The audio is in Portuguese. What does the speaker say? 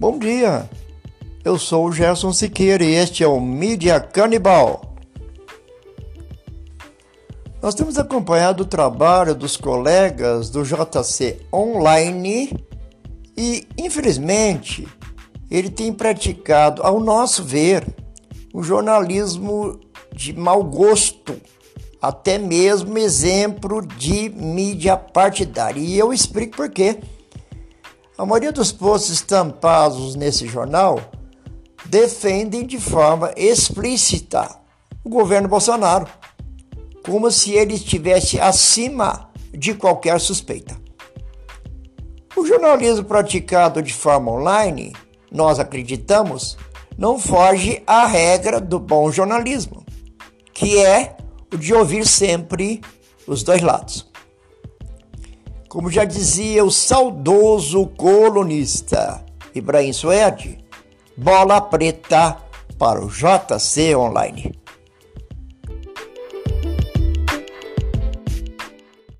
Bom dia, eu sou o Gerson Siqueira e este é o Mídia Canibal. Nós temos acompanhado o trabalho dos colegas do JC Online e, infelizmente, ele tem praticado, ao nosso ver, um jornalismo de mau gosto, até mesmo exemplo de mídia partidária. E eu explico por quê. A maioria dos posts estampados nesse jornal defendem de forma explícita o governo Bolsonaro como se ele estivesse acima de qualquer suspeita. O jornalismo praticado de forma online, nós acreditamos, não foge à regra do bom jornalismo, que é o de ouvir sempre os dois lados. Como já dizia o saudoso colunista Ibrahim Suede, bola preta para o JC Online.